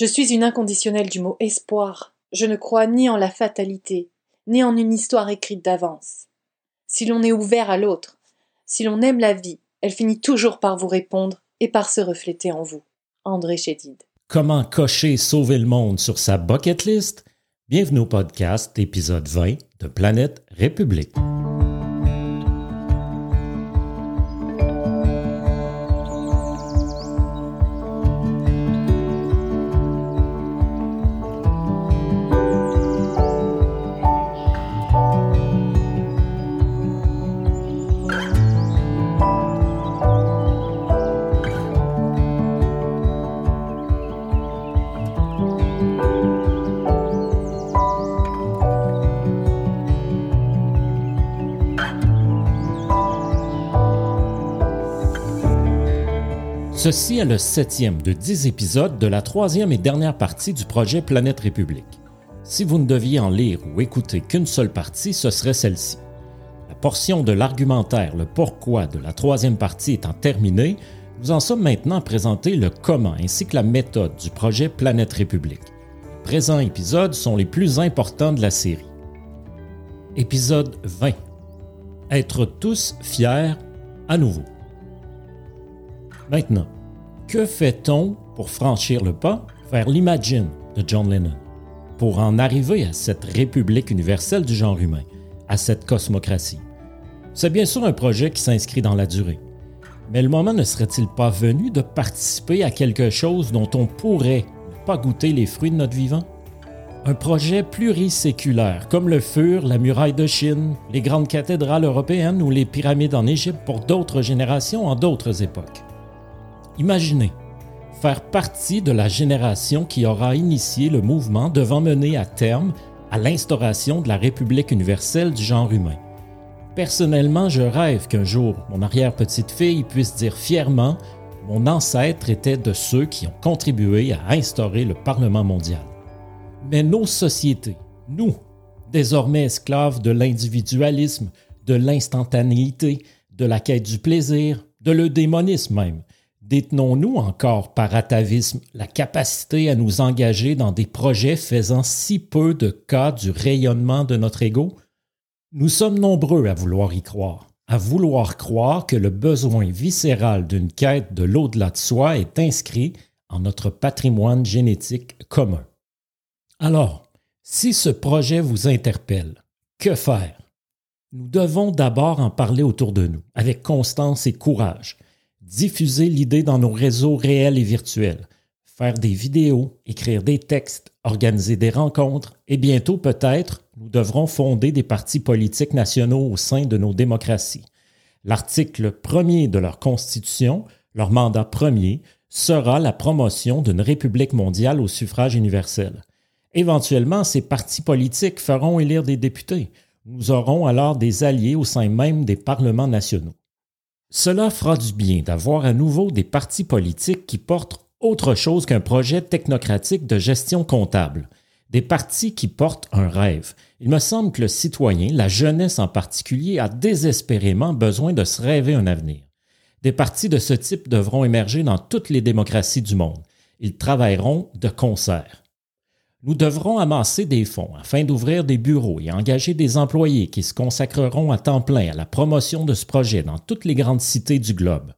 Je suis une inconditionnelle du mot espoir. Je ne crois ni en la fatalité, ni en une histoire écrite d'avance. Si l'on est ouvert à l'autre, si l'on aime la vie, elle finit toujours par vous répondre et par se refléter en vous. André Chédid. Comment cocher sauver le monde sur sa bucket list? Bienvenue au podcast épisode 20 de Planète République. Ceci est le septième de dix épisodes de la troisième et dernière partie du projet Planète République. Si vous ne deviez en lire ou écouter qu'une seule partie, ce serait celle-ci. La portion de l'argumentaire, le pourquoi de la troisième partie étant terminée, nous en sommes maintenant à présenter le comment ainsi que la méthode du projet Planète République. Les présents épisodes sont les plus importants de la série. Épisode 20. Être tous fiers à nouveau. Maintenant, que fait-on pour franchir le pas vers l'Imagine de John Lennon, pour en arriver à cette République universelle du genre humain, à cette cosmocratie? C'est bien sûr un projet qui s'inscrit dans la durée. Mais le moment ne serait-il pas venu de participer à quelque chose dont on pourrait ne pas goûter les fruits de notre vivant? Un projet pluriséculaire, comme le furent la muraille de Chine, les grandes cathédrales européennes ou les pyramides en Égypte pour d'autres générations en d'autres époques. Imaginez faire partie de la génération qui aura initié le mouvement devant mener à terme à l'instauration de la République universelle du genre humain. Personnellement, je rêve qu'un jour mon arrière-petite-fille puisse dire fièrement Mon ancêtre était de ceux qui ont contribué à instaurer le Parlement mondial. Mais nos sociétés, nous, désormais esclaves de l'individualisme, de l'instantanéité, de la quête du plaisir, de l'eudémonisme même, Détenons-nous encore par atavisme la capacité à nous engager dans des projets faisant si peu de cas du rayonnement de notre ego? Nous sommes nombreux à vouloir y croire, à vouloir croire que le besoin viscéral d'une quête de l'au-delà de soi est inscrit en notre patrimoine génétique commun. Alors, si ce projet vous interpelle, que faire? Nous devons d'abord en parler autour de nous, avec constance et courage, diffuser l'idée dans nos réseaux réels et virtuels, faire des vidéos, écrire des textes, organiser des rencontres et bientôt peut-être nous devrons fonder des partis politiques nationaux au sein de nos démocraties. L'article premier de leur constitution, leur mandat premier, sera la promotion d'une république mondiale au suffrage universel. Éventuellement, ces partis politiques feront élire des députés. Nous aurons alors des alliés au sein même des parlements nationaux. Cela fera du bien d'avoir à nouveau des partis politiques qui portent autre chose qu'un projet technocratique de gestion comptable. Des partis qui portent un rêve. Il me semble que le citoyen, la jeunesse en particulier, a désespérément besoin de se rêver un avenir. Des partis de ce type devront émerger dans toutes les démocraties du monde. Ils travailleront de concert. Nous devrons amasser des fonds afin d'ouvrir des bureaux et engager des employés qui se consacreront à temps plein à la promotion de ce projet dans toutes les grandes cités du globe.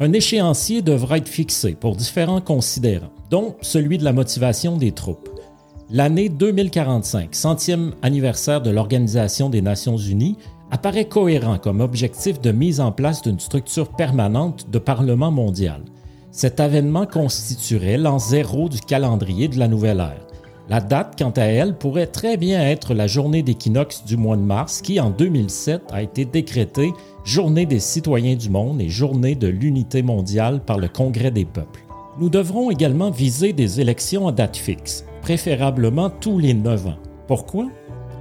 Un échéancier devra être fixé pour différents considérants, dont celui de la motivation des troupes. L'année 2045, centième anniversaire de l'Organisation des Nations Unies, apparaît cohérent comme objectif de mise en place d'une structure permanente de Parlement mondial. Cet avènement constituerait l'an zéro du calendrier de la nouvelle ère. La date, quant à elle, pourrait très bien être la journée d'équinoxe du mois de mars qui, en 2007, a été décrétée Journée des citoyens du monde et Journée de l'unité mondiale par le Congrès des peuples. Nous devrons également viser des élections à date fixe, préférablement tous les neuf ans. Pourquoi?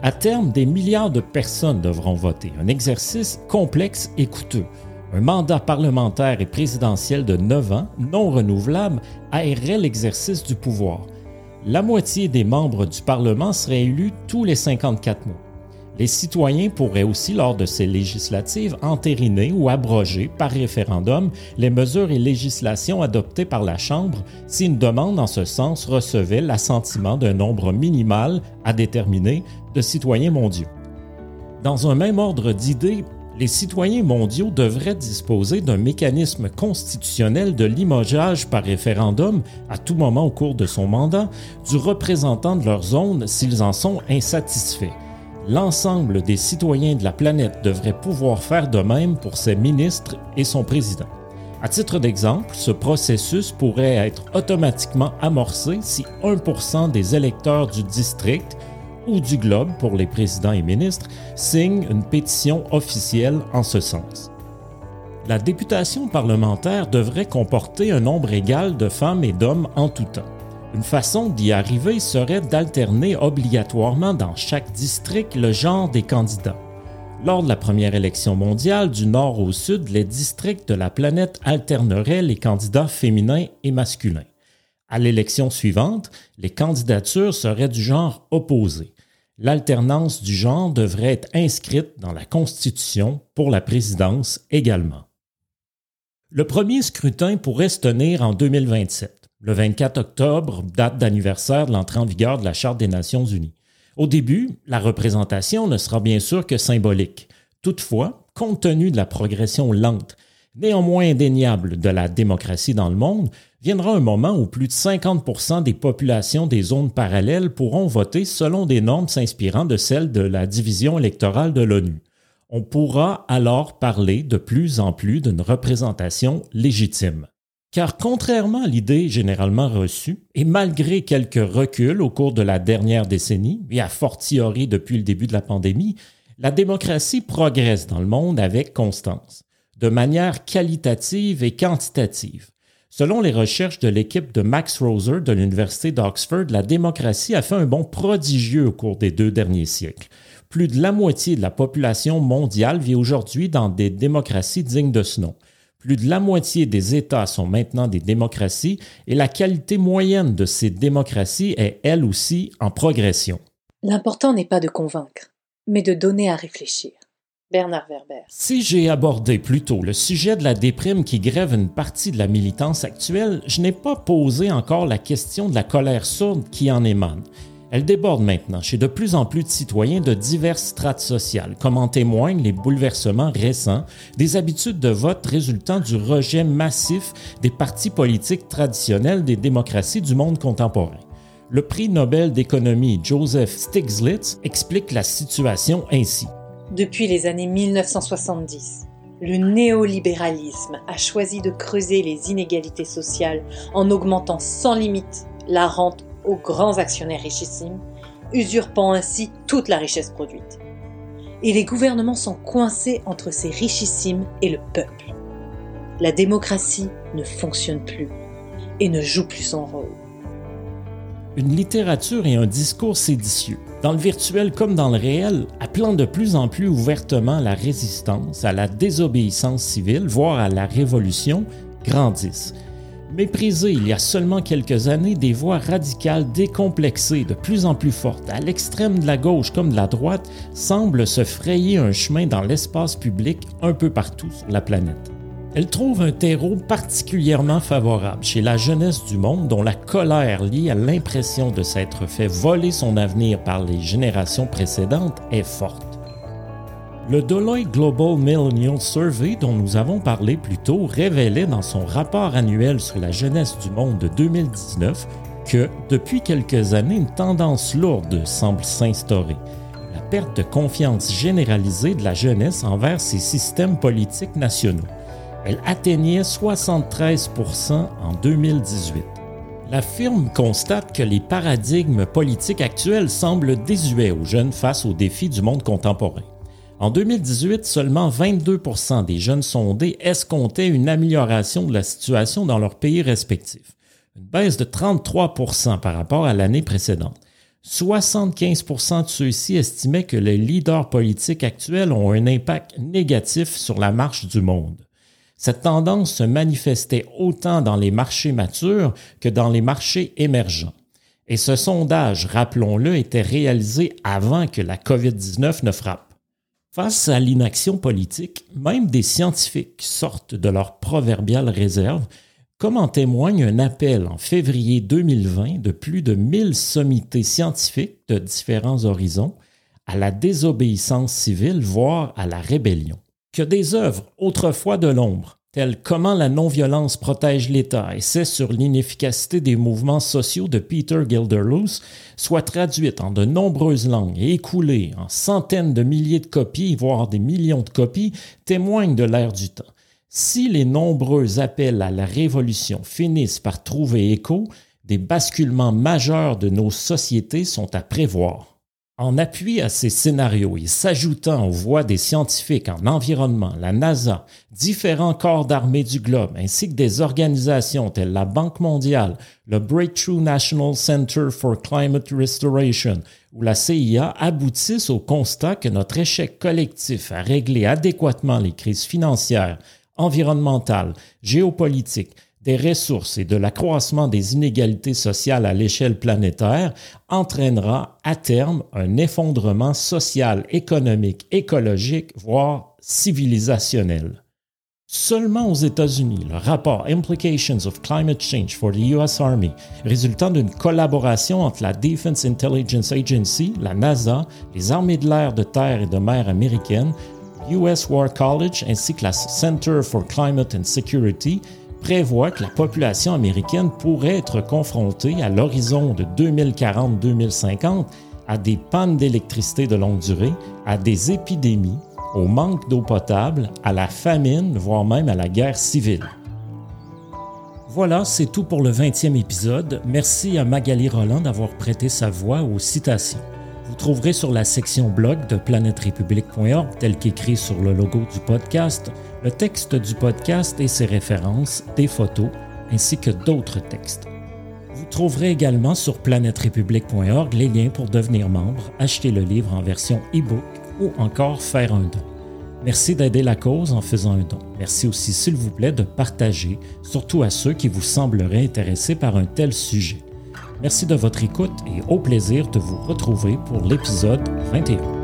À terme, des milliards de personnes devront voter, un exercice complexe et coûteux. Un mandat parlementaire et présidentiel de neuf ans, non renouvelable, aérerait l'exercice du pouvoir la moitié des membres du Parlement seraient élus tous les 54 mois. Les citoyens pourraient aussi, lors de ces législatives, entériner ou abroger par référendum les mesures et législations adoptées par la Chambre si une demande en ce sens recevait l'assentiment d'un nombre minimal à déterminer de citoyens mondiaux. Dans un même ordre d'idées, les citoyens mondiaux devraient disposer d'un mécanisme constitutionnel de limogeage par référendum à tout moment au cours de son mandat du représentant de leur zone s'ils en sont insatisfaits. L'ensemble des citoyens de la planète devraient pouvoir faire de même pour ses ministres et son président. À titre d'exemple, ce processus pourrait être automatiquement amorcé si 1% des électeurs du district ou du globe pour les présidents et ministres signe une pétition officielle en ce sens. La députation parlementaire devrait comporter un nombre égal de femmes et d'hommes en tout temps. Une façon d'y arriver serait d'alterner obligatoirement dans chaque district le genre des candidats. Lors de la première élection mondiale, du nord au sud, les districts de la planète alterneraient les candidats féminins et masculins. À l'élection suivante, les candidatures seraient du genre opposé l'alternance du genre devrait être inscrite dans la Constitution pour la présidence également. Le premier scrutin pourrait se tenir en 2027, le 24 octobre, date d'anniversaire de l'entrée en vigueur de la Charte des Nations Unies. Au début, la représentation ne sera bien sûr que symbolique. Toutefois, compte tenu de la progression lente, néanmoins indéniable de la démocratie dans le monde, viendra un moment où plus de 50% des populations des zones parallèles pourront voter selon des normes s'inspirant de celles de la division électorale de l'ONU. On pourra alors parler de plus en plus d'une représentation légitime. Car contrairement à l'idée généralement reçue, et malgré quelques reculs au cours de la dernière décennie, et a fortiori depuis le début de la pandémie, la démocratie progresse dans le monde avec constance, de manière qualitative et quantitative. Selon les recherches de l'équipe de Max Roser de l'Université d'Oxford, la démocratie a fait un bond prodigieux au cours des deux derniers siècles. Plus de la moitié de la population mondiale vit aujourd'hui dans des démocraties dignes de ce nom. Plus de la moitié des États sont maintenant des démocraties et la qualité moyenne de ces démocraties est elle aussi en progression. L'important n'est pas de convaincre, mais de donner à réfléchir. Bernard Werber. Si j'ai abordé plutôt le sujet de la déprime qui grève une partie de la militance actuelle, je n'ai pas posé encore la question de la colère sourde qui en émane. Elle déborde maintenant chez de plus en plus de citoyens de diverses strates sociales, comme en témoignent les bouleversements récents des habitudes de vote résultant du rejet massif des partis politiques traditionnels des démocraties du monde contemporain. Le prix Nobel d'économie Joseph Stiglitz explique la situation ainsi. Depuis les années 1970, le néolibéralisme a choisi de creuser les inégalités sociales en augmentant sans limite la rente aux grands actionnaires richissimes, usurpant ainsi toute la richesse produite. Et les gouvernements sont coincés entre ces richissimes et le peuple. La démocratie ne fonctionne plus et ne joue plus son rôle. Une littérature et un discours séditieux dans le virtuel comme dans le réel, appelant de plus en plus ouvertement la résistance, à la désobéissance civile, voire à la révolution, grandissent. Méprisées il y a seulement quelques années, des voix radicales décomplexées, de plus en plus fortes, à l'extrême de la gauche comme de la droite, semblent se frayer un chemin dans l'espace public un peu partout sur la planète. Elle trouve un terreau particulièrement favorable chez la jeunesse du monde dont la colère liée à l'impression de s'être fait voler son avenir par les générations précédentes est forte. Le Deloitte Global Millennial Survey dont nous avons parlé plus tôt révélait dans son rapport annuel sur la jeunesse du monde de 2019 que, depuis quelques années, une tendance lourde semble s'instaurer la perte de confiance généralisée de la jeunesse envers ses systèmes politiques nationaux elle atteignait 73% en 2018. La firme constate que les paradigmes politiques actuels semblent désuets aux jeunes face aux défis du monde contemporain. En 2018, seulement 22% des jeunes sondés escomptaient une amélioration de la situation dans leurs pays respectifs, une baisse de 33% par rapport à l'année précédente. 75% de ceux-ci estimaient que les leaders politiques actuels ont un impact négatif sur la marche du monde. Cette tendance se manifestait autant dans les marchés matures que dans les marchés émergents. Et ce sondage, rappelons-le, était réalisé avant que la COVID-19 ne frappe. Face à l'inaction politique, même des scientifiques sortent de leur proverbiale réserve, comme en témoigne un appel en février 2020 de plus de 1000 sommités scientifiques de différents horizons à la désobéissance civile, voire à la rébellion. Que des œuvres autrefois de l'ombre telles Comment la non-violence protège l'État, essai sur l'inefficacité des mouvements sociaux de Peter Gilderloos, soient traduites en de nombreuses langues et écoulées en centaines de milliers de copies, voire des millions de copies, témoignent de l'ère du temps. Si les nombreux appels à la révolution finissent par trouver écho, des basculements majeurs de nos sociétés sont à prévoir. En appui à ces scénarios et s'ajoutant aux voix des scientifiques en environnement, la NASA, différents corps d'armée du globe, ainsi que des organisations telles la Banque mondiale, le Breakthrough National Center for Climate Restoration ou la CIA aboutissent au constat que notre échec collectif à régler adéquatement les crises financières, environnementales, géopolitiques, des ressources et de l'accroissement des inégalités sociales à l'échelle planétaire entraînera à terme un effondrement social, économique, écologique, voire civilisationnel. Seulement aux États-Unis, le rapport Implications of Climate Change for the US Army, résultant d'une collaboration entre la Defense Intelligence Agency, la NASA, les armées de l'air, de terre et de mer américaines, US War College ainsi que la Center for Climate and Security, prévoit que la population américaine pourrait être confrontée à l'horizon de 2040-2050 à des pannes d'électricité de longue durée, à des épidémies, au manque d'eau potable, à la famine, voire même à la guerre civile. Voilà, c'est tout pour le 20e épisode. Merci à Magali Roland d'avoir prêté sa voix aux citations. Vous trouverez sur la section blog de planèterépublique.org, tel qu'écrit sur le logo du podcast, le texte du podcast et ses références, des photos, ainsi que d'autres textes. Vous trouverez également sur planèterépublique.org les liens pour devenir membre, acheter le livre en version e-book ou encore faire un don. Merci d'aider la cause en faisant un don. Merci aussi, s'il vous plaît, de partager, surtout à ceux qui vous sembleraient intéressés par un tel sujet. Merci de votre écoute et au plaisir de vous retrouver pour l'épisode 21.